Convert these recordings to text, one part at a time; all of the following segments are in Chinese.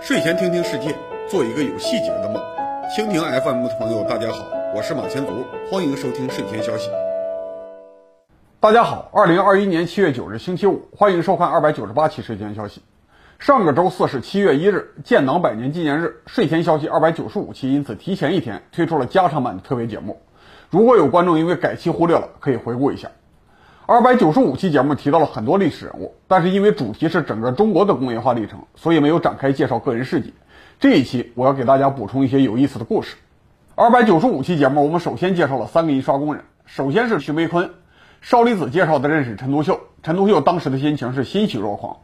睡前听听世界，做一个有细节的梦。蜻蜓 FM 的朋友，大家好，我是马前卒，欢迎收听睡前消息。大家好，二零二一年七月九日星期五，欢迎收看二百九十八期睡前消息。上个周四是七月一日，建党百年纪念日，睡前消息二百九十五期因此提前一天推出了加长版的特别节目。如果有观众因为改期忽略了，可以回顾一下。二百九十五期节目提到了很多历史人物，但是因为主题是整个中国的工业化历程，所以没有展开介绍个人事迹。这一期我要给大家补充一些有意思的故事。二百九十五期节目，我们首先介绍了三个印刷工人。首先是徐梅坤，邵力子介绍的认识陈独秀。陈独秀当时的心情是欣喜若狂，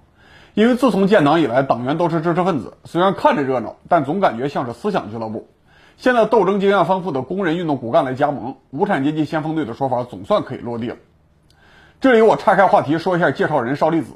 因为自从建党以来，党员都是知识分子，虽然看着热闹，但总感觉像是思想俱乐部。现在斗争经验丰富的工人运动骨干来加盟，无产阶级先锋队的说法总算可以落地了。这里我岔开话题说一下介绍人邵力子，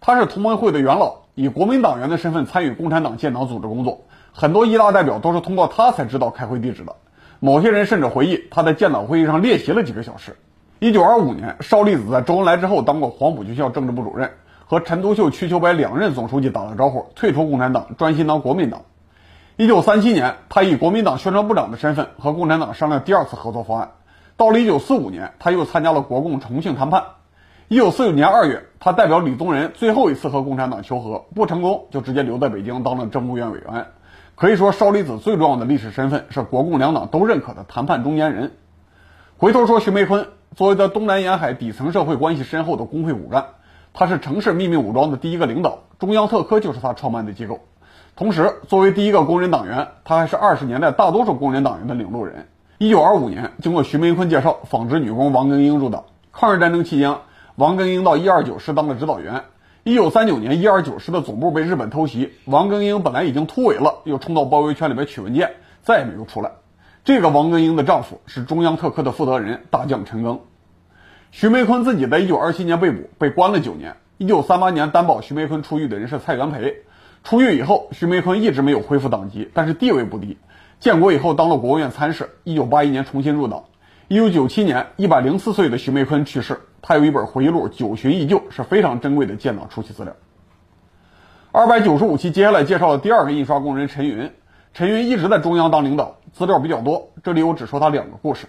他是同盟会的元老，以国民党员的身份参与共产党建党组织工作，很多一大代表都是通过他才知道开会地址的。某些人甚至回忆他在建党会议上列席了几个小时。一九二五年，邵力子在周恩来之后当过黄埔军校政治部主任，和陈独秀、瞿秋白两任总书记打了招呼，退出共产党，专心当国民党。一九三七年，他以国民党宣传部长的身份和共产党商量第二次合作方案。到了一九四五年，他又参加了国共重庆谈判。一九四九年二月，他代表李宗仁最后一次和共产党求和，不成功就直接留在北京当了政务院委员。可以说，邵力子最重要的历史身份是国共两党都认可的谈判中间人。回头说徐梅坤，作为在东南沿海底层社会关系深厚的工会骨干，他是城市秘密武装的第一个领导，中央特科就是他创办的机构。同时，作为第一个工人党员，他还是二十年代大多数工人党员的领路人。一九二五年，经过徐梅坤介绍，纺织女工王根英入党。抗日战争期间。王根英到一二九师当了指导员。一九三九年，一二九师的总部被日本偷袭，王根英本来已经突围了，又冲到包围圈里面取文件，再也没有出来。这个王根英的丈夫是中央特科的负责人大将陈赓。徐梅坤自己在一九二七年被捕，被关了九年。一九三八年担保徐梅坤出狱的人是蔡元培。出狱以后，徐梅坤一直没有恢复党籍，但是地位不低。建国以后当了国务院参事。一九八一年重新入党。一九九七年，一百零四岁的徐梅坤去世。他有一本回忆录《九旬忆旧》，是非常珍贵的建党初期资料。二百九十五期接下来介绍了第二个印刷工人陈云。陈云一直在中央当领导，资料比较多，这里我只说他两个故事。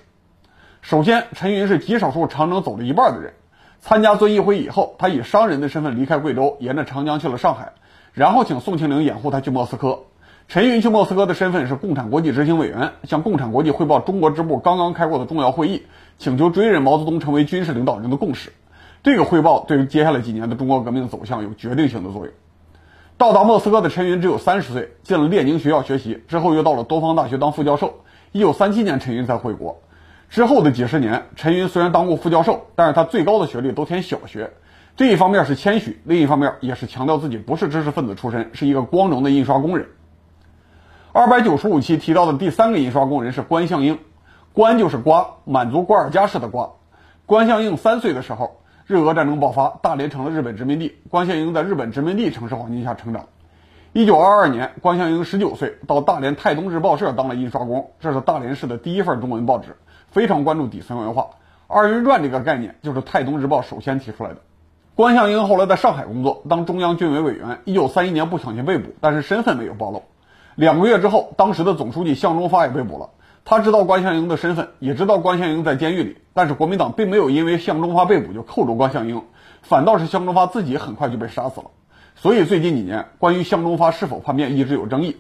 首先，陈云是极少数长征走了一半的人。参加遵义会议以后，他以商人的身份离开贵州，沿着长江去了上海，然后请宋庆龄掩护他去莫斯科。陈云去莫斯科的身份是共产国际执行委员，向共产国际汇报中国支部刚刚开过的重要会议。请求追认毛泽东成为军事领导人的共识，这个汇报对于接下来几年的中国革命的走向有决定性的作用。到达莫斯科的陈云只有三十岁，进了列宁学校学习，之后又到了东方大学当副教授。一九三七年，陈云才回国。之后的几十年，陈云虽然当过副教授，但是他最高的学历都填小学。这一方面是谦虚，另一方面也是强调自己不是知识分子出身，是一个光荣的印刷工人。二百九十五期提到的第三个印刷工人是关向应。关就是瓜，满族瓜尔佳氏的瓜。关向应三岁的时候，日俄战争爆发，大连成了日本殖民地。关向应在日本殖民地城市环境下成长。一九二二年，关向应十九岁，到大连泰东日报社当了印刷工，这是大连市的第一份中文报纸，非常关注底层文化。二人转这个概念就是泰东日报首先提出来的。关向应后来在上海工作，当中央军委委员。一九三一年不小心被捕，但是身份没有暴露。两个月之后，当时的总书记向忠发也被捕了。他知道关向应的身份，也知道关向应在监狱里，但是国民党并没有因为向忠发被捕就扣住关向应，反倒是向忠发自己很快就被杀死了。所以最近几年，关于向忠发是否叛变一直有争议。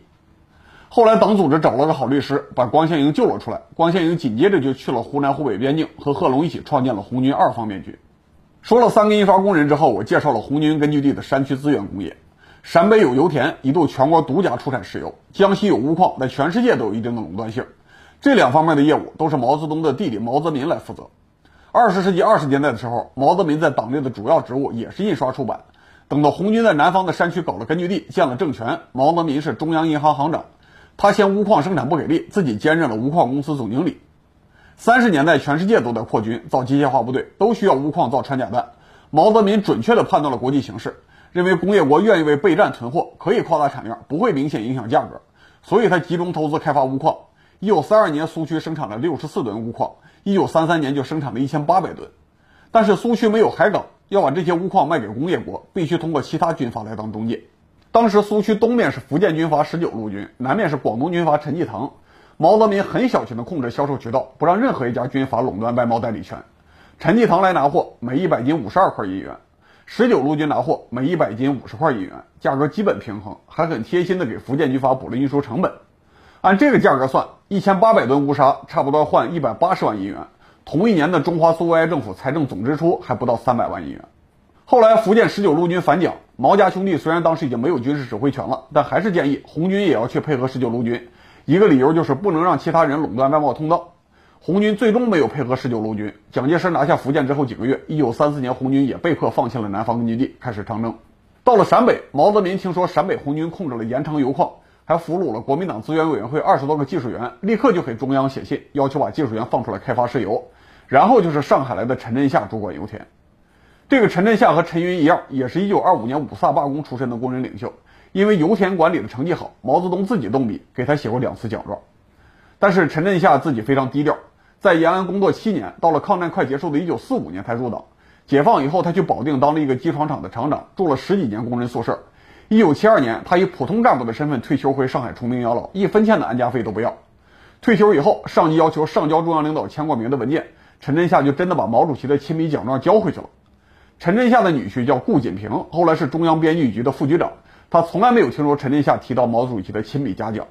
后来党组织找了个好律师，把关向应救了出来。关向应紧接着就去了湖南湖北边境，和贺龙一起创建了红军二方面军。说了三个印刷工人之后，我介绍了红军根据地的山区资源工业。陕北有油田，一度全国独家出产石油；江西有钨矿，在全世界都有一定的垄断性。这两方面的业务都是毛泽东的弟弟毛泽民来负责。二十世纪二十年代的时候，毛泽民在党内的主要职务也是印刷出版。等到红军在南方的山区搞了根据地，建了政权，毛泽民是中央银行行长，他嫌钨矿生产不给力，自己兼任了钨矿公司总经理。三十年代，全世界都在扩军造机械化部队，都需要钨矿造穿甲弹。毛泽民准确地判断了国际形势，认为工业国愿意为备战囤货，可以扩大产量，不会明显影响价格，所以他集中投资开发钨矿。一九三二年，苏区生产了六十四吨钨矿，一九三三年就生产了一千八百吨。但是苏区没有海港，要把这些钨矿卖给工业国，必须通过其他军阀来当中介。当时苏区东面是福建军阀十九路军，南面是广东军阀陈济棠。毛泽民很小心地控制销售渠道，不让任何一家军阀垄断外贸代理权。陈济棠来拿货，每一百斤五十二块银元；十九路军拿货，每一百斤五十块银元，价格基本平衡，还很贴心地给福建军阀补了运输成本。按这个价格算，一千八百吨钨砂差不多换一百八十万银元。同一年的中华苏维埃政府财政总支出还不到三百万银元。后来福建十九路军反蒋，毛家兄弟虽然当时已经没有军事指挥权了，但还是建议红军也要去配合十九路军。一个理由就是不能让其他人垄断外贸通道。红军最终没有配合十九路军。蒋介石拿下福建之后几个月，一九三四年红军也被迫放弃了南方根据地，开始长征。到了陕北，毛泽民听说陕北红军控制了延长油矿。还俘虏了国民党资源委员会二十多个技术员，立刻就给中央写信，要求把技术员放出来开发石油。然后就是上海来的陈震夏主管油田。这个陈震夏和陈云一样，也是一九二五年五卅罢工出身的工人领袖。因为油田管理的成绩好，毛泽东自己动笔给他写过两次奖状。但是陈震夏自己非常低调，在延安工作七年，到了抗战快结束的一九四五年才入党。解放以后，他去保定当了一个机床厂的厂长，住了十几年工人宿舍。一九七二年，他以普通干部的身份退休回上海崇明养老，一分钱的安家费都不要。退休以后，上级要求上交中央领导签过名的文件，陈振夏就真的把毛主席的亲笔奖状交回去了。陈振夏的女婿叫顾锦平，后来是中央编剧局的副局长，他从来没有听说陈振夏提到毛主席的亲笔嘉奖。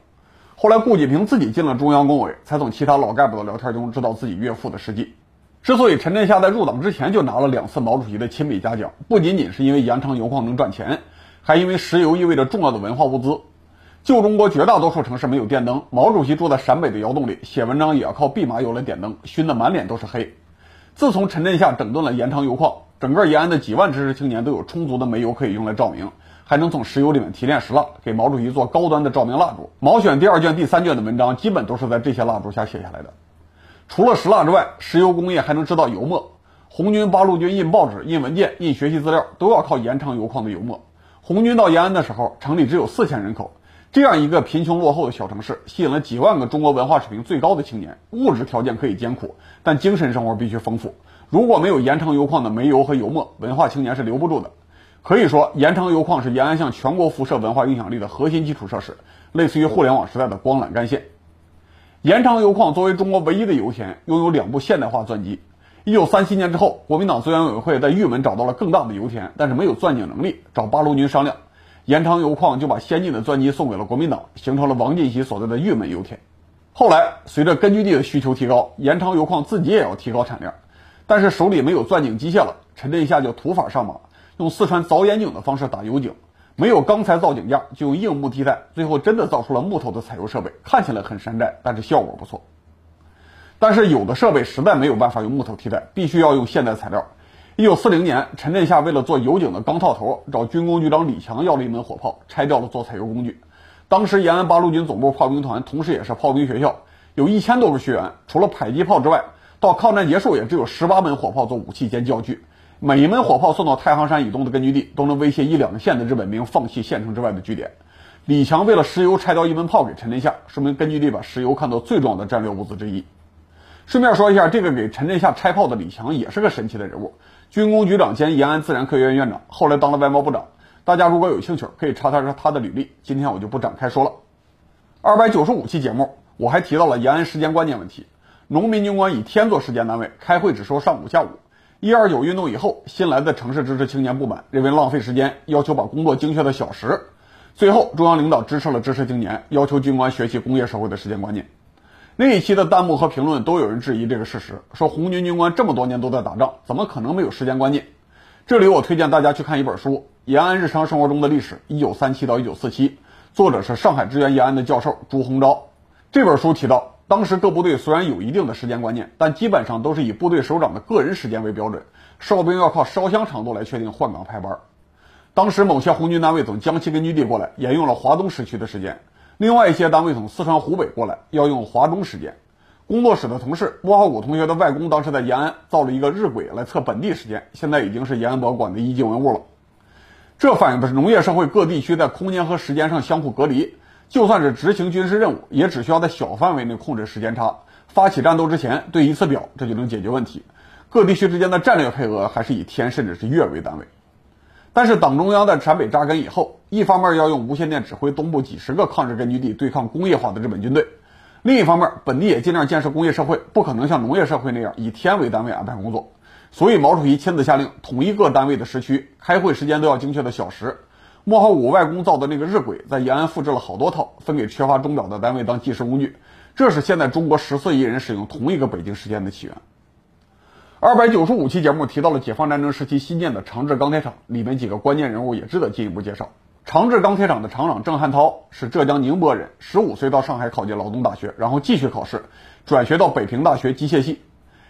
后来顾锦平自己进了中央工委，才从其他老干部的聊天中知道自己岳父的事迹。之所以陈振夏在入党之前就拿了两次毛主席的亲笔嘉奖，不仅仅是因为延长油矿能赚钱。还因为石油意味着重要的文化物资，旧中国绝大多数城市没有电灯，毛主席住在陕北的窑洞里写文章也要靠蓖麻油来点灯，熏得满脸都是黑。自从陈震夏整顿了延长油矿，整个延安的几万知识青年都有充足的煤油可以用来照明，还能从石油里面提炼石蜡，给毛主席做高端的照明蜡烛。毛选第二卷、第三卷的文章基本都是在这些蜡烛下写下来的。除了石蜡之外，石油工业还能制造油墨。红军、八路军印报纸、印文件、印学习资料，都要靠延长油矿的油墨。红军到延安的时候，城里只有四千人口，这样一个贫穷落后的小城市，吸引了几万个中国文化水平最高的青年。物质条件可以艰苦，但精神生活必须丰富。如果没有延长油矿的煤油和油墨，文化青年是留不住的。可以说，延长油矿是延安向全国辐射文化影响力的核心基础设施，类似于互联网时代的光缆干线。延长油矿作为中国唯一的油田，拥有两部现代化钻机。一九三七年之后，国民党资源委员会在玉门找到了更大的油田，但是没有钻井能力，找八路军商量，延长油矿就把先进的钻机送给了国民党，形成了王进喜所在的玉门油田。后来，随着根据地的需求提高，延长油矿自己也要提高产量，但是手里没有钻井机械了，陈震夏就土法上马，用四川凿眼井的方式打油井，没有钢材造井架，就用硬木替代，最后真的造出了木头的采油设备，看起来很山寨，但是效果不错。但是有的设备实在没有办法用木头替代，必须要用现代材料。一九四零年，陈振夏为了做油井的钢套头，找军工局长李强要了一门火炮，拆掉了做采油工具。当时延安八路军总部炮兵团，同时也是炮兵学校，有一千多个学员。除了迫击炮之外，到抗战结束也只有十八门火炮做武器兼教具。每一门火炮送到太行山以东的根据地，都能威胁一两个县的日本兵放弃县城之外的据点。李强为了石油拆掉一门炮给陈震夏，说明根据地把石油看作最重要的战略物资之一。顺便说一下，这个给陈震夏拆炮的李强也是个神奇的人物，军工局长兼延安自然科学院院长，后来当了外贸部长。大家如果有兴趣，可以查查他的履历。今天我就不展开说了。二百九十五期节目，我还提到了延安时间观念问题。农民军官以天做时间单位，开会只说上午、下午。一二九运动以后，新来的城市知识青年不满，认为浪费时间，要求把工作精确到小时。最后，中央领导支持了知识青年，要求军官学习工业社会的时间观念。那一期的弹幕和评论都有人质疑这个事实，说红军军官这么多年都在打仗，怎么可能没有时间观念？这里我推荐大家去看一本书《延安日常生活中的历史》，一九三七到一九四七，作者是上海支援延安的教授朱鸿昭。这本书提到，当时各部队虽然有一定的时间观念，但基本上都是以部队首长的个人时间为标准，哨兵要靠烧香长度来确定换岗排班。当时某些红军单位从江西根据地过来，沿用了华东时区的时间。另外一些单位从四川、湖北过来，要用华中时间。工作室的同事莫浩古同学的外公当时在延安造了一个日晷来测本地时间，现在已经是延安博物馆的一级文物了。这反映的是农业社会各地区在空间和时间上相互隔离，就算是执行军事任务，也只需要在小范围内控制时间差。发起战斗之前对一次表，这就能解决问题。各地区之间的战略配合还是以天甚至是月为单位。但是党中央在陕北扎根以后，一方面要用无线电指挥东部几十个抗日根据地对抗工业化的日本军队，另一方面本地也尽量建设工业社会，不可能像农业社会那样以天为单位安排工作。所以毛主席亲自下令，统一各单位的时区，开会时间都要精确的小时。莫浩五外公造的那个日晷，在延安复制了好多套，分给缺乏钟表的单位当计时工具。这是现在中国十四亿人使用同一个北京时间的起源。二百九十五期节目提到了解放战争时期新建的长治钢铁厂，里面几个关键人物也值得进一步介绍。长治钢铁厂的厂长郑汉涛是浙江宁波人，十五岁到上海考进劳动大学，然后继续考试，转学到北平大学机械系。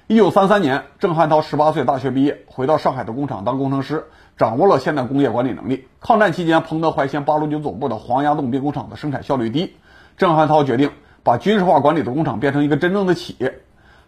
一九三三年，郑汉涛十八岁大学毕业，回到上海的工厂当工程师，掌握了现代工业管理能力。抗战期间，彭德怀嫌八路军总部的黄崖洞兵工厂的生产效率低，郑汉涛决定把军事化管理的工厂变成一个真正的企业。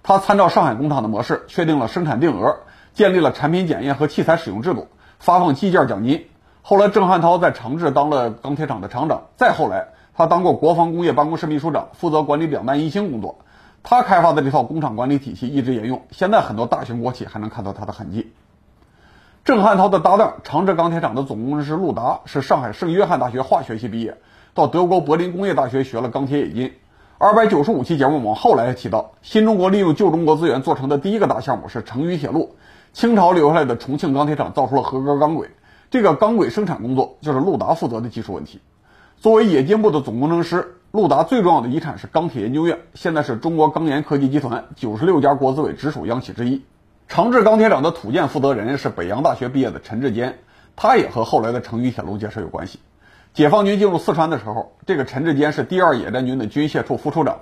他参照上海工厂的模式，确定了生产定额，建立了产品检验和器材使用制度，发放计件奖金。后来，郑汉涛在长治当了钢铁厂的厂长，再后来，他当过国防工业办公室秘书长，负责管理两弹一星工作。他开发的这套工厂管理体系一直沿用，现在很多大型国企还能看到他的痕迹。郑汉涛的搭档长治钢铁厂的总工程师陆达是上海圣约翰大学化学系毕业，到德国柏林工业大学学了钢铁冶金。二百九十五期节目，我们后来提到，新中国利用旧中国资源做成的第一个大项目是成渝铁路。清朝留下来的重庆钢铁厂造出了合格钢轨，这个钢轨生产工作就是陆达负责的技术问题。作为冶金部的总工程师，陆达最重要的遗产是钢铁研究院，现在是中国钢研科技集团九十六家国资委直属央企之一。长治钢铁厂的土建负责人是北洋大学毕业的陈志坚，他也和后来的成渝铁路建设有关系。解放军进入四川的时候，这个陈志坚是第二野战军的军械处副处长。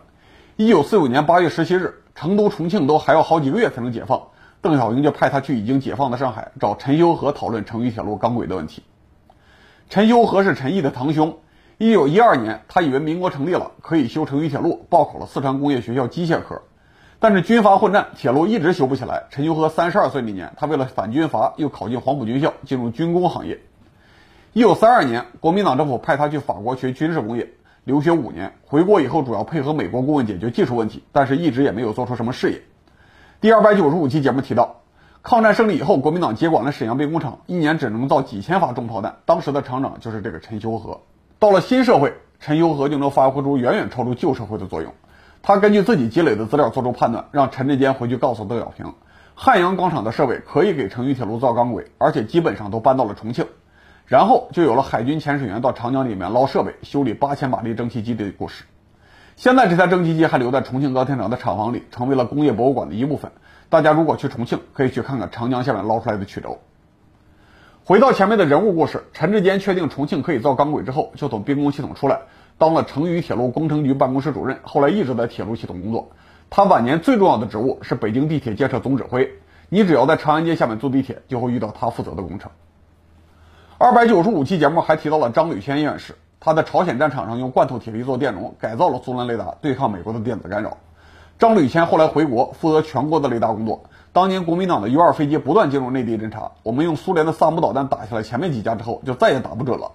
一九四九年八月十七日，成都、重庆都还要好几个月才能解放，邓小平就派他去已经解放的上海找陈修和讨论成渝铁路钢轨的问题。陈修和是陈毅的堂兄。一九一二年，他以为民国成立了，可以修成渝铁路，报考了四川工业学校机械科。但是军阀混战，铁路一直修不起来。陈修和三十二岁那年，他为了反军阀，又考进黄埔军校，进入军工行业。一九三二年，国民党政府派他去法国学军事工业，留学五年。回国以后，主要配合美国顾问解决技术问题，但是一直也没有做出什么事业。第二百九十五期节目提到，抗战胜利以后，国民党接管了沈阳兵工厂，一年只能造几千发重炮弹。当时的厂长就是这个陈修和。到了新社会，陈修和就能发挥出远远超出旧社会的作用。他根据自己积累的资料做出判断，让陈志坚回去告诉邓小平，汉阳钢厂的设备可以给成渝铁路造钢轨，而且基本上都搬到了重庆。然后就有了海军潜水员到长江里面捞设备、修理八千马力蒸汽机的故事。现在这台蒸汽机还留在重庆钢铁厂的厂房里，成为了工业博物馆的一部分。大家如果去重庆，可以去看看长江下面捞出来的曲轴。回到前面的人物故事，陈志坚确定重庆可以造钢轨之后，就从兵工系统出来，当了成渝铁路工程局办公室主任，后来一直在铁路系统工作。他晚年最重要的职务是北京地铁建设总指挥。你只要在长安街下面坐地铁，就会遇到他负责的工程。二百九十五期节目还提到了张履谦院士，他在朝鲜战场上用罐头铁皮做电容，改造了苏联雷达，对抗美国的电子干扰。张履谦后来回国，负责全国的雷达工作。当年国民党的 U 二飞机不断进入内地侦察，我们用苏联的萨姆导弹打下来前面几架之后，就再也打不准了。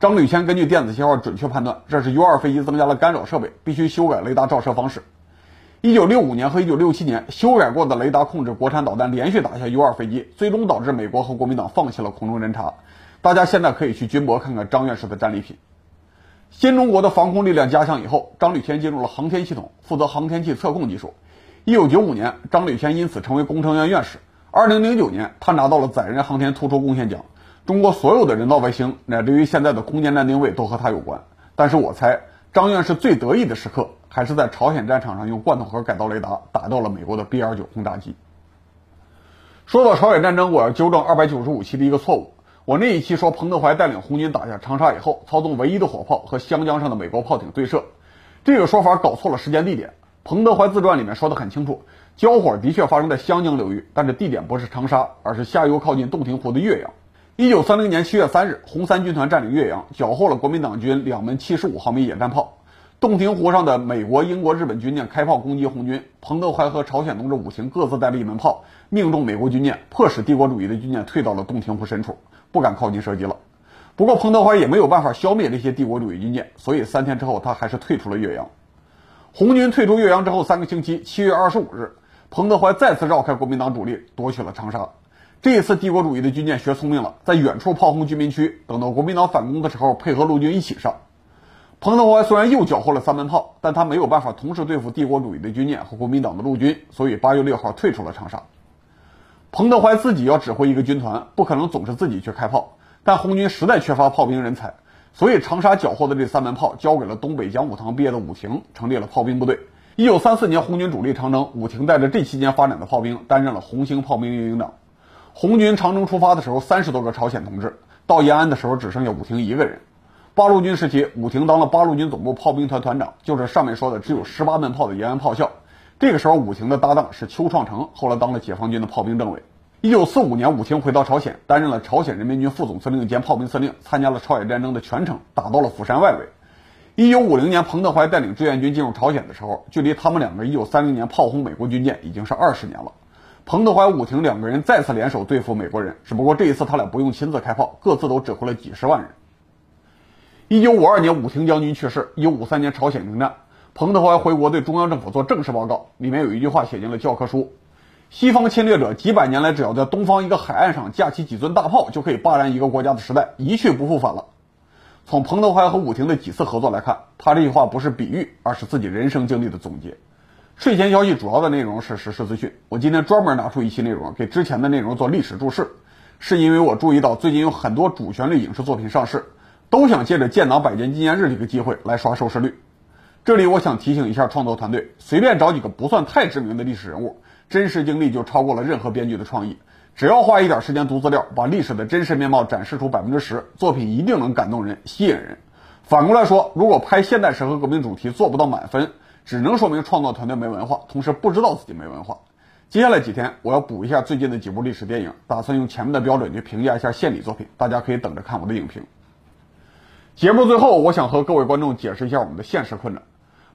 张履谦根据电子信号准确判断，这是 U 二飞机增加了干扰设备，必须修改雷达照射方式。一九六五年和一九六七年，修改过的雷达控制国产导弹连续打下 U 二飞机，最终导致美国和国民党放弃了空中侦察。大家现在可以去军博看看张院士的战利品。新中国的防空力量加强以后，张履谦进入了航天系统，负责航天器测控技术。一九九五年，张履谦因此成为工程院院士。二零零九年，他拿到了载人航天突出贡献奖。中国所有的人造卫星，乃至于现在的空间站定位，都和他有关。但是我猜，张院士最得意的时刻，还是在朝鲜战场上用罐头盒改造雷达，打掉了美国的 B 二九轰炸机。说到朝鲜战争，我要纠正二百九十五期的一个错误。我那一期说彭德怀带领红军打下长沙以后，操纵唯一的火炮和湘江上的美国炮艇对射，这个说法搞错了时间地点。彭德怀自传里面说的很清楚，交火的确发生在湘江流域，但是地点不是长沙，而是下游靠近洞庭湖的岳阳。一九三零年七月三日，红三军团占领岳阳，缴获了国民党军两门七十五毫米野战炮。洞庭湖上的美国、英国、日本军舰开炮攻击红军，彭德怀和朝鲜同志武行各自带了一门炮，命中美国军舰，迫使帝国主义的军舰退到了洞庭湖深处。不敢靠近射击了。不过彭德怀也没有办法消灭这些帝国主义军舰，所以三天之后他还是退出了岳阳。红军退出岳阳之后三个星期，七月二十五日，彭德怀再次绕开国民党主力，夺取了长沙。这一次，帝国主义的军舰学聪明了，在远处炮轰居民区，等到国民党反攻的时候，配合陆军一起上。彭德怀虽然又缴获了三门炮，但他没有办法同时对付帝国主义的军舰和国民党的陆军，所以八月六号退出了长沙。彭德怀自己要指挥一个军团，不可能总是自己去开炮，但红军实在缺乏炮兵人才，所以长沙缴获的这三门炮交给了东北讲武堂毕业的武廷，成立了炮兵部队。一九三四年，红军主力长征，武廷带着这期间发展的炮兵，担任了红星炮兵营营长。红军长征出发的时候，三十多个朝鲜同志，到延安的时候只剩下武廷一个人。八路军时期，武廷当了八路军总部炮兵团团长，就是上面说的只有十八门炮的延安炮校。这个时候，武廷的搭档是邱创成，后来当了解放军的炮兵政委。一九四五年，武廷回到朝鲜，担任了朝鲜人民军副总司令兼炮兵司令，参加了朝鲜战争的全程，打到了釜山外围。一九五零年，彭德怀带领志愿军进入朝鲜的时候，距离他们两个一九三零年炮轰美国军舰已经是二十年了。彭德怀、武廷两个人再次联手对付美国人，只不过这一次他俩不用亲自开炮，各自都指挥了几十万人。一九五二年，武廷将军去世。一九五三年，朝鲜停战。彭德怀回国对中央政府做正式报告，里面有一句话写进了教科书：西方侵略者几百年来，只要在东方一个海岸上架起几尊大炮，就可以霸占一个国家的时代一去不复返了。从彭德怀和武廷的几次合作来看，他这句话不是比喻，而是自己人生经历的总结。睡前消息主要的内容是实时资讯，我今天专门拿出一期内容给之前的内容做历史注释，是因为我注意到最近有很多主旋律影视作品上市。都想借着建党百年纪念日这个机会来刷收视率。这里我想提醒一下创作团队，随便找几个不算太知名的历史人物，真实经历就超过了任何编剧的创意。只要花一点时间读资料，把历史的真实面貌展示出百分之十，作品一定能感动人、吸引人。反过来说，如果拍现代史和革命主题做不到满分，只能说明创作团队没文化，同时不知道自己没文化。接下来几天我要补一下最近的几部历史电影，打算用前面的标准去评价一下献礼作品，大家可以等着看我的影评。节目最后，我想和各位观众解释一下我们的现实困难。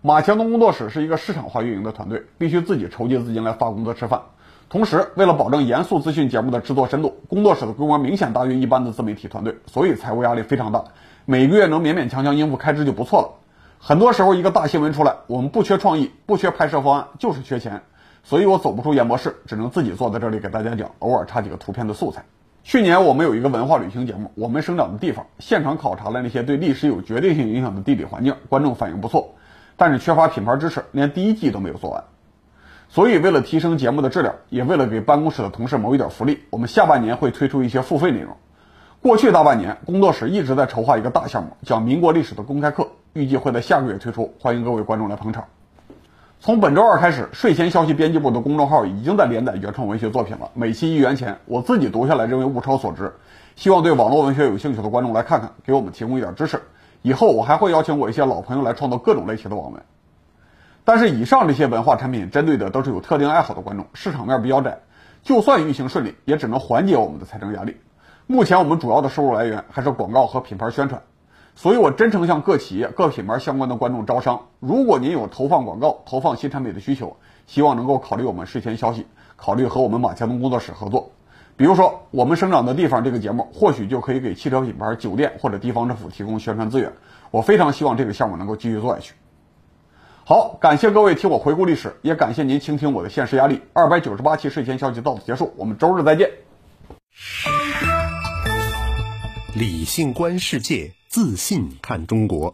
马强东工作室是一个市场化运营的团队，必须自己筹集资金来发工资吃饭。同时，为了保证严肃资讯节目的制作深度，工作室的规模明显大于一般的自媒体团队，所以财务压力非常大。每个月能勉勉强强应付开支就不错了。很多时候，一个大新闻出来，我们不缺创意，不缺拍摄方案，就是缺钱。所以我走不出演播室，只能自己坐在这里给大家讲，偶尔插几个图片的素材。去年我们有一个文化旅行节目《我们生长的地方》，现场考察了那些对历史有决定性影响的地理环境，观众反应不错，但是缺乏品牌支持，连第一季都没有做完。所以为了提升节目的质量，也为了给办公室的同事谋一点福利，我们下半年会推出一些付费内容。过去大半年，工作室一直在筹划一个大项目，讲民国历史的公开课，预计会在下个月推出，欢迎各位观众来捧场。从本周二开始，睡前消息编辑部的公众号已经在连载原创文学作品了，每期一元钱。我自己读下来认为物超所值，希望对网络文学有兴趣的观众来看看，给我们提供一点支持。以后我还会邀请我一些老朋友来创作各种类型的网文。但是以上这些文化产品针对的都是有特定爱好的观众，市场面比较窄，就算运行顺利，也只能缓解我们的财政压力。目前我们主要的收入来源还是广告和品牌宣传。所以，我真诚向各企业、各品牌相关的观众招商：如果您有投放广告、投放新产品的需求，希望能够考虑我们睡前消息，考虑和我们马前东工作室合作。比如说，我们生长的地方这个节目，或许就可以给汽车品牌、酒店或者地方政府提供宣传资源。我非常希望这个项目能够继续做下去。好，感谢各位听我回顾历史，也感谢您倾听我的现实压力。二百九十八期睡前消息到此结束，我们周日再见。理性观世界。自信看中国。